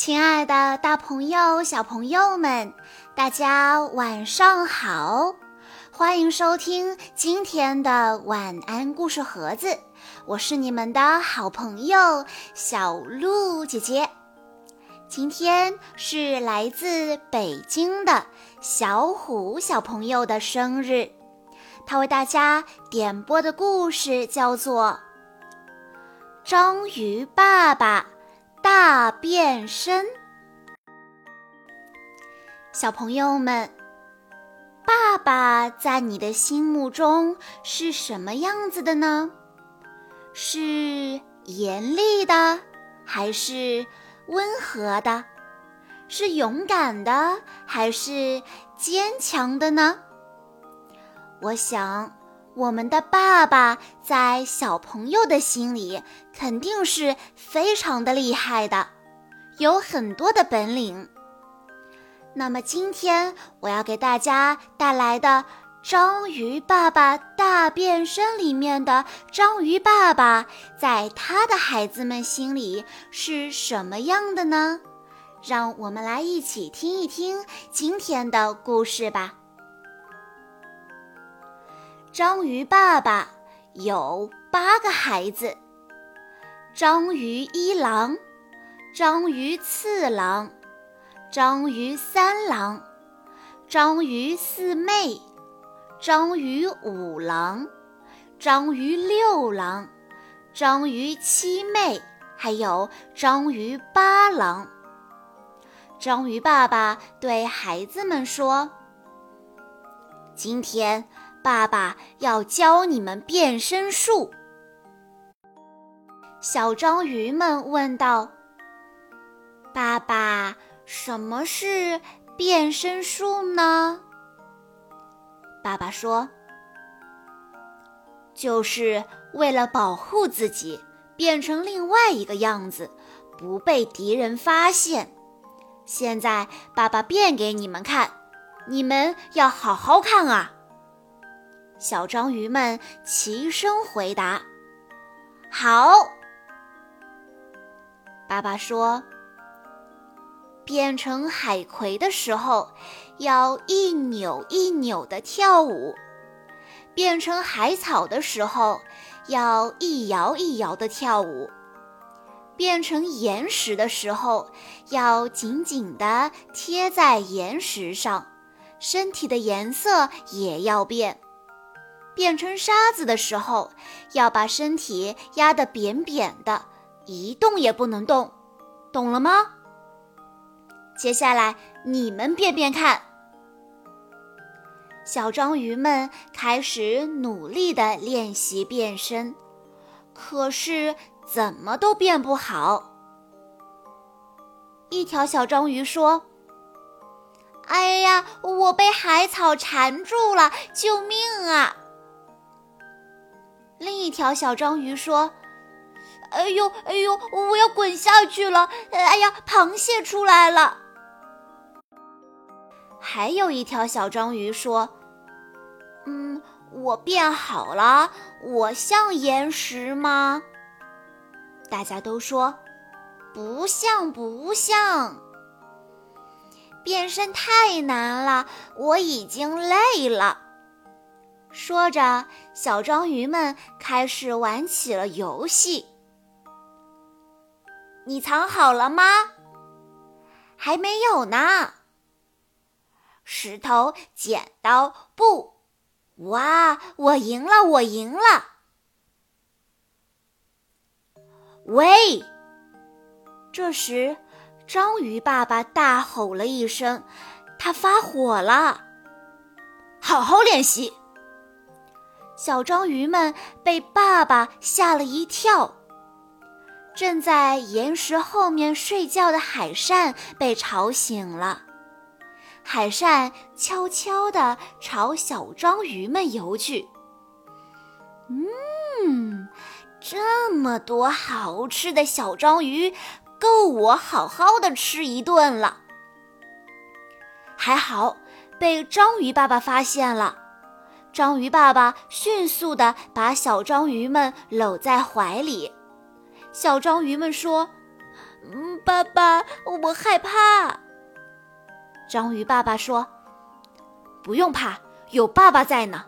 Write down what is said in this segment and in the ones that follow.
亲爱的，大朋友、小朋友们，大家晚上好！欢迎收听今天的晚安故事盒子，我是你们的好朋友小鹿姐姐。今天是来自北京的小虎小朋友的生日，他为大家点播的故事叫做《章鱼爸爸》。大变身，小朋友们，爸爸在你的心目中是什么样子的呢？是严厉的，还是温和的？是勇敢的，还是坚强的呢？我想。我们的爸爸在小朋友的心里肯定是非常的厉害的，有很多的本领。那么今天我要给大家带来的《章鱼爸爸大变身》里面的章鱼爸爸，在他的孩子们心里是什么样的呢？让我们来一起听一听今天的故事吧。章鱼爸爸有八个孩子：章鱼一郎、章鱼次郎、章鱼三郎、章鱼四妹、章鱼五郎、章鱼六郎、章鱼七妹，还有章鱼八郎。章鱼爸爸对孩子们说：“今天。”爸爸要教你们变身术。小章鱼们问道：“爸爸，什么是变身术呢？”爸爸说：“就是为了保护自己，变成另外一个样子，不被敌人发现。现在爸爸变给你们看，你们要好好看啊！”小章鱼们齐声回答：“好。”爸爸说：“变成海葵的时候，要一扭一扭的跳舞；变成海草的时候，要一摇一摇的跳舞；变成岩石的时候，要紧紧的贴在岩石上，身体的颜色也要变。”变成沙子的时候，要把身体压得扁扁的，一动也不能动，懂了吗？接下来你们变变看。小章鱼们开始努力地练习变身，可是怎么都变不好。一条小章鱼说：“哎呀，我被海草缠住了，救命啊！”另一条小章鱼说：“哎呦，哎呦，我要滚下去了！哎呀，螃蟹出来了。”还有一条小章鱼说：“嗯，我变好了，我像岩石吗？”大家都说：“不像，不像。”变身太难了，我已经累了。说着，小章鱼们开始玩起了游戏。你藏好了吗？还没有呢。石头剪刀布，哇！我赢了，我赢了！喂！这时，章鱼爸爸大吼了一声，他发火了。好好练习。小章鱼们被爸爸吓了一跳。正在岩石后面睡觉的海扇被吵醒了，海扇悄悄地朝小章鱼们游去。嗯，这么多好吃的小章鱼，够我好好的吃一顿了。还好被章鱼爸爸发现了。章鱼爸爸迅速地把小章鱼们搂在怀里。小章鱼们说：“嗯，爸爸，我害怕。章鱼爸爸说：“不用怕，有爸爸在呢。”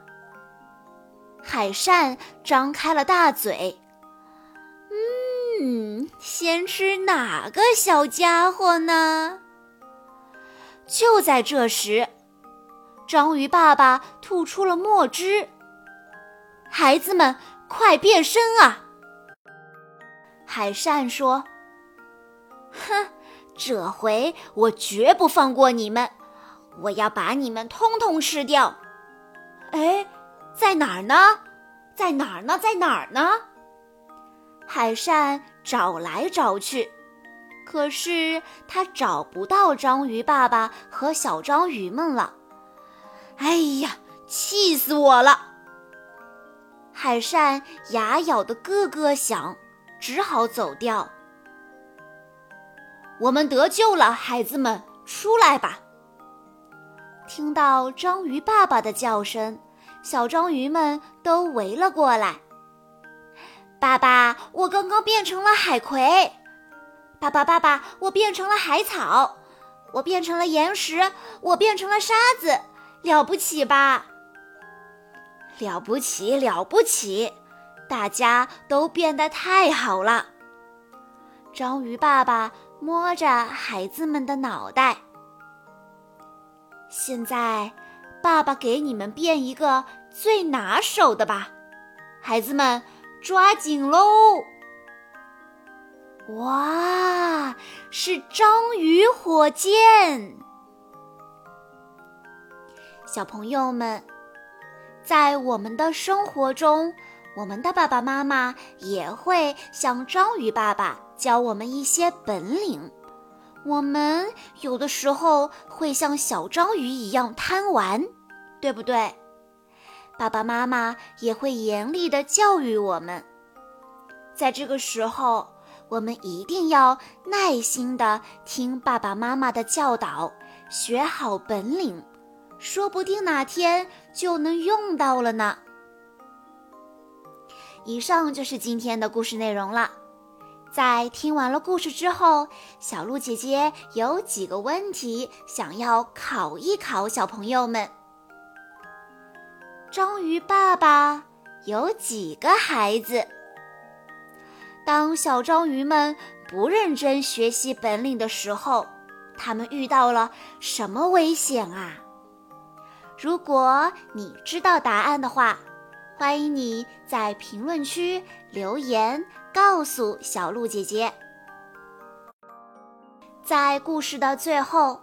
海扇张开了大嘴，嗯，先吃哪个小家伙呢？就在这时，章鱼爸爸吐出了墨汁。孩子们，快变身啊！海扇说：“哼，这回我绝不放过你们，我要把你们通通吃掉。”哎。在哪儿呢？在哪儿呢？在哪儿呢？海扇找来找去，可是他找不到章鱼爸爸和小章鱼们了。哎呀，气死我了！海扇牙咬得咯咯响，只好走掉。我们得救了，孩子们，出来吧！听到章鱼爸爸的叫声。小章鱼们都围了过来。爸爸，我刚刚变成了海葵。爸爸，爸爸，我变成了海草。我变成了岩石。我变成了沙子。了不起吧？了不起，了不起！大家都变得太好了。章鱼爸爸摸着孩子们的脑袋。现在。爸爸给你们变一个最拿手的吧，孩子们抓紧喽！哇，是章鱼火箭！小朋友们，在我们的生活中，我们的爸爸妈妈也会像章鱼爸爸教我们一些本领。我们有的时候会像小章鱼一样贪玩，对不对？爸爸妈妈也会严厉的教育我们。在这个时候，我们一定要耐心的听爸爸妈妈的教导，学好本领，说不定哪天就能用到了呢。以上就是今天的故事内容了。在听完了故事之后，小鹿姐姐有几个问题想要考一考小朋友们：章鱼爸爸有几个孩子？当小章鱼们不认真学习本领的时候，他们遇到了什么危险啊？如果你知道答案的话，欢迎你在评论区留言告诉小鹿姐姐。在故事的最后，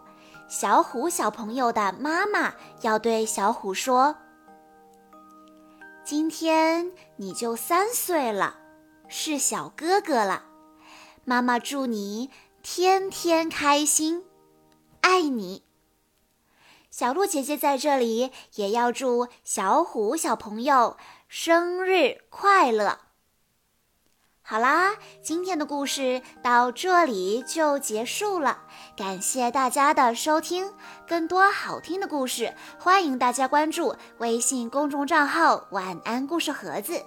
小虎小朋友的妈妈要对小虎说：“今天你就三岁了，是小哥哥了。妈妈祝你天天开心，爱你。”小鹿姐姐在这里也要祝小虎小朋友生日快乐。好啦，今天的故事到这里就结束了，感谢大家的收听。更多好听的故事，欢迎大家关注微信公众账号“晚安故事盒子”，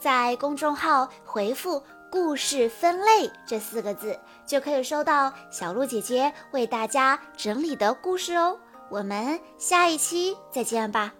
在公众号回复“故事分类”这四个字，就可以收到小鹿姐姐为大家整理的故事哦。我们下一期再见吧。